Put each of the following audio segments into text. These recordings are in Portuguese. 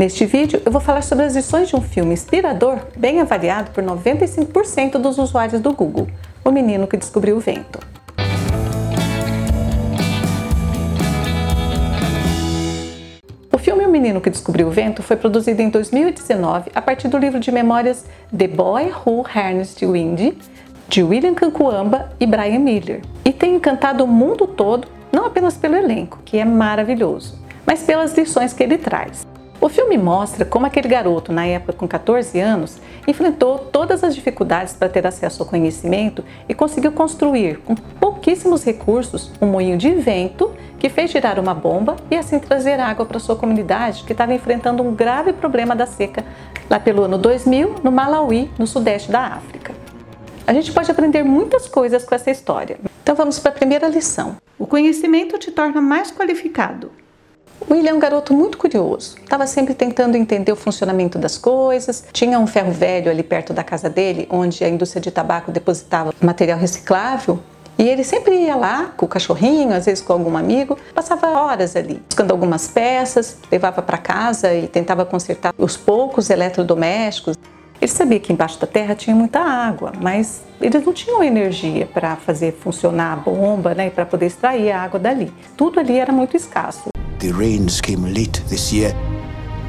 Neste vídeo eu vou falar sobre as lições de um filme inspirador, bem avaliado por 95% dos usuários do Google, O Menino que Descobriu o Vento. O filme O Menino que Descobriu o Vento foi produzido em 2019 a partir do livro de memórias The Boy Who Harnessed the Wind, de William Kankuamba e Brian Miller, e tem encantado o mundo todo, não apenas pelo elenco, que é maravilhoso, mas pelas lições que ele traz. O filme mostra como aquele garoto, na época com 14 anos, enfrentou todas as dificuldades para ter acesso ao conhecimento e conseguiu construir, com pouquíssimos recursos, um moinho de vento que fez girar uma bomba e assim trazer água para sua comunidade que estava enfrentando um grave problema da seca lá pelo ano 2000 no Malawi, no sudeste da África. A gente pode aprender muitas coisas com essa história. Então vamos para a primeira lição. O conhecimento te torna mais qualificado. William é um garoto muito curioso, estava sempre tentando entender o funcionamento das coisas. Tinha um ferro velho ali perto da casa dele, onde a indústria de tabaco depositava material reciclável. E ele sempre ia lá com o cachorrinho, às vezes com algum amigo, passava horas ali, buscando algumas peças, levava para casa e tentava consertar os poucos eletrodomésticos. Ele sabia que embaixo da terra tinha muita água, mas eles não tinham energia para fazer funcionar a bomba, né, para poder extrair a água dali. Tudo ali era muito escasso. The rains came late this year,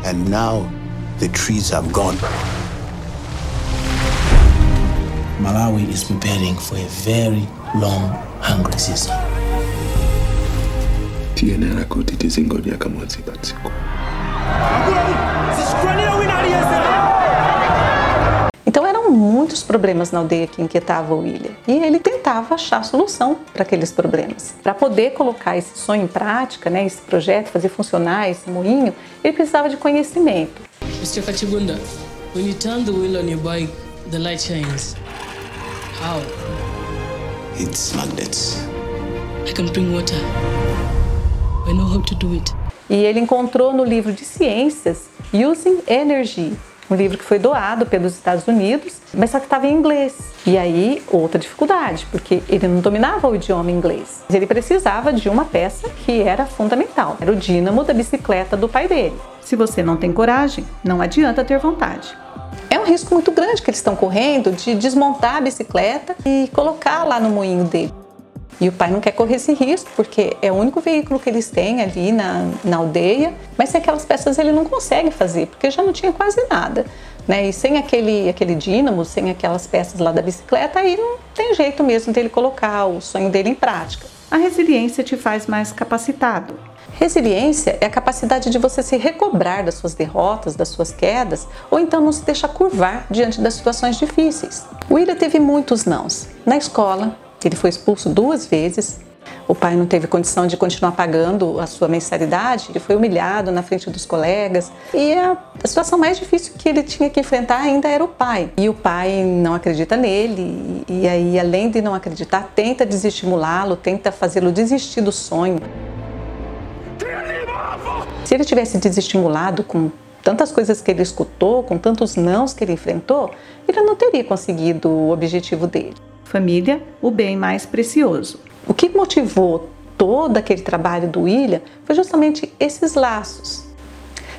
and now the trees have gone. Malawi is preparing for a very long hungry season. tiyenera kuti tizingodya kamodzi pa muitos problemas na aldeia que inquietavam o William. E ele tentava achar solução para aqueles problemas. Para poder colocar esse sonho em prática, né, esse projeto, fazer funcionar esse moinho, ele precisava de conhecimento. Mr. Kachibunda, when you turn the wheel on your bike, the light shines. How? It's magnets. I can bring water. I know how to do it. E ele encontrou no livro de ciências Using Energy, um livro que foi doado pelos Estados Unidos, mas só que estava em inglês. E aí, outra dificuldade, porque ele não dominava o idioma inglês. Ele precisava de uma peça que era fundamental. Era o dínamo da bicicleta do pai dele. Se você não tem coragem, não adianta ter vontade. É um risco muito grande que eles estão correndo de desmontar a bicicleta e colocar lá no moinho dele. E o pai não quer correr esse risco, porque é o único veículo que eles têm ali na, na aldeia, mas sem aquelas peças ele não consegue fazer, porque já não tinha quase nada. Né? E sem aquele, aquele dínamo, sem aquelas peças lá da bicicleta, aí não tem jeito mesmo dele colocar o sonho dele em prática. A resiliência te faz mais capacitado. Resiliência é a capacidade de você se recobrar das suas derrotas, das suas quedas, ou então não se deixar curvar diante das situações difíceis. O William teve muitos nãos. Na escola, ele foi expulso duas vezes. O pai não teve condição de continuar pagando a sua mensalidade, ele foi humilhado na frente dos colegas. E a, situação mais difícil que ele tinha que enfrentar ainda era o pai. E o pai não acredita nele, e, e aí, além de não acreditar, tenta desestimulá-lo, tenta fazê-lo desistir do sonho. Se ele tivesse desestimulado com tantas coisas que ele escutou, com tantos nãos que ele enfrentou, ele não teria conseguido o objetivo dele. Família, o bem mais precioso. O que motivou todo aquele trabalho do William foi justamente esses laços.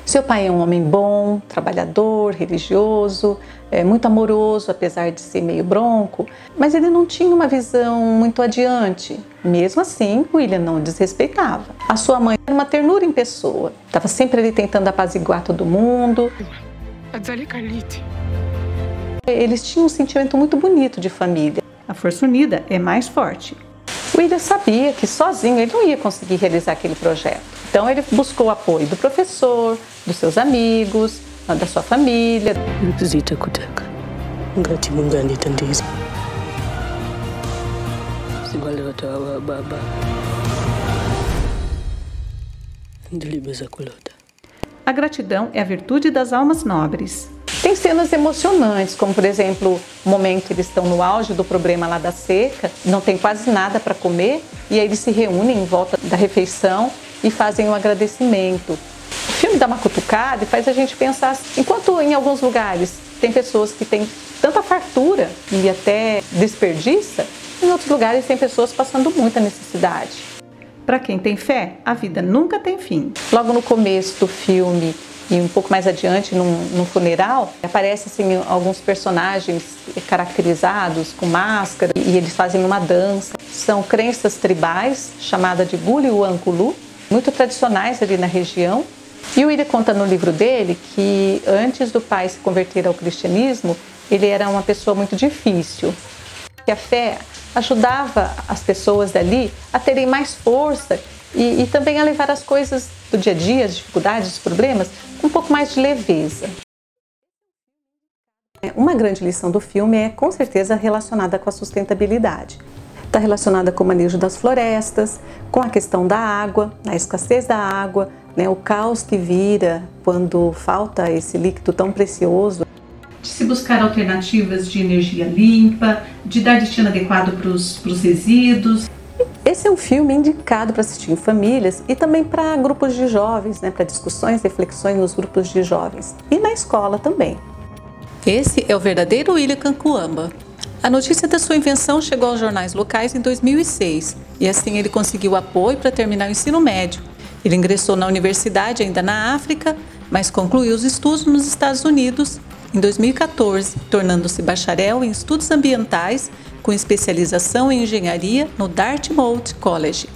Seu pai é um homem bom, trabalhador, religioso, é, muito amoroso, apesar de ser meio bronco, mas ele não tinha uma visão muito adiante. Mesmo assim, William não o desrespeitava. A sua mãe era uma ternura em pessoa, estava sempre ali tentando apaziguar todo mundo. Eles tinham um sentimento muito bonito de família. A força unida é mais forte. William sabia que sozinho ele não ia conseguir realizar aquele projeto. Então ele buscou o apoio do professor, dos seus amigos, da sua família. A gratidão é a virtude das almas nobres. Tem cenas emocionantes, como por exemplo, o momento que eles estão no auge do problema lá da seca, não tem quase nada para comer, e aí eles se reúnem em volta da refeição e fazem um agradecimento. O filme dá uma cutucada e faz a gente pensar, enquanto em alguns lugares tem pessoas que têm tanta fartura e até desperdiça, em outros lugares tem pessoas passando muita necessidade. Para quem tem fé, a vida nunca tem fim. Logo no começo do filme, e um pouco mais adiante, num, num funeral, aparecem assim, alguns personagens caracterizados com máscara e eles fazem uma dança. São crenças tribais, chamada de Guliuankulu, muito tradicionais ali na região. E o Ida conta no livro dele que antes do pai se converter ao cristianismo, ele era uma pessoa muito difícil. Que a fé ajudava as pessoas dali a terem mais força e, e também a levar as coisas do dia a dia, as dificuldades, os problemas, com um pouco mais de leveza. Uma grande lição do filme é com certeza relacionada com a sustentabilidade. Está relacionada com o manejo das florestas, com a questão da água, a escassez da água, né, o caos que vira quando falta esse líquido tão precioso. De se buscar alternativas de energia limpa, de dar destino adequado para os resíduos. Esse é um filme indicado para assistir em famílias e também para grupos de jovens, né, para discussões, reflexões nos grupos de jovens e na escola também. Esse é o verdadeiro William Cancuamba. A notícia da sua invenção chegou aos jornais locais em 2006 e assim ele conseguiu apoio para terminar o ensino médio. Ele ingressou na universidade ainda na África, mas concluiu os estudos nos Estados Unidos em 2014, tornando-se bacharel em estudos ambientais com especialização em engenharia no Dartmouth College.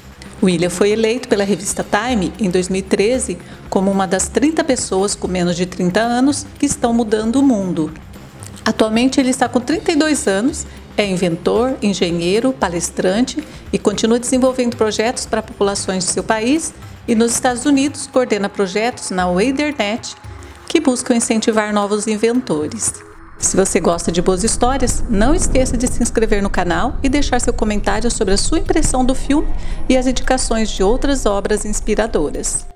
William foi eleito pela revista Time em 2013 como uma das 30 pessoas com menos de 30 anos que estão mudando o mundo. Atualmente ele está com 32 anos, é inventor, engenheiro, palestrante e continua desenvolvendo projetos para populações de seu país e nos Estados Unidos coordena projetos na Wadernet que buscam incentivar novos inventores. Se você gosta de boas histórias, não esqueça de se inscrever no canal e deixar seu comentário sobre a sua impressão do filme e as indicações de outras obras inspiradoras.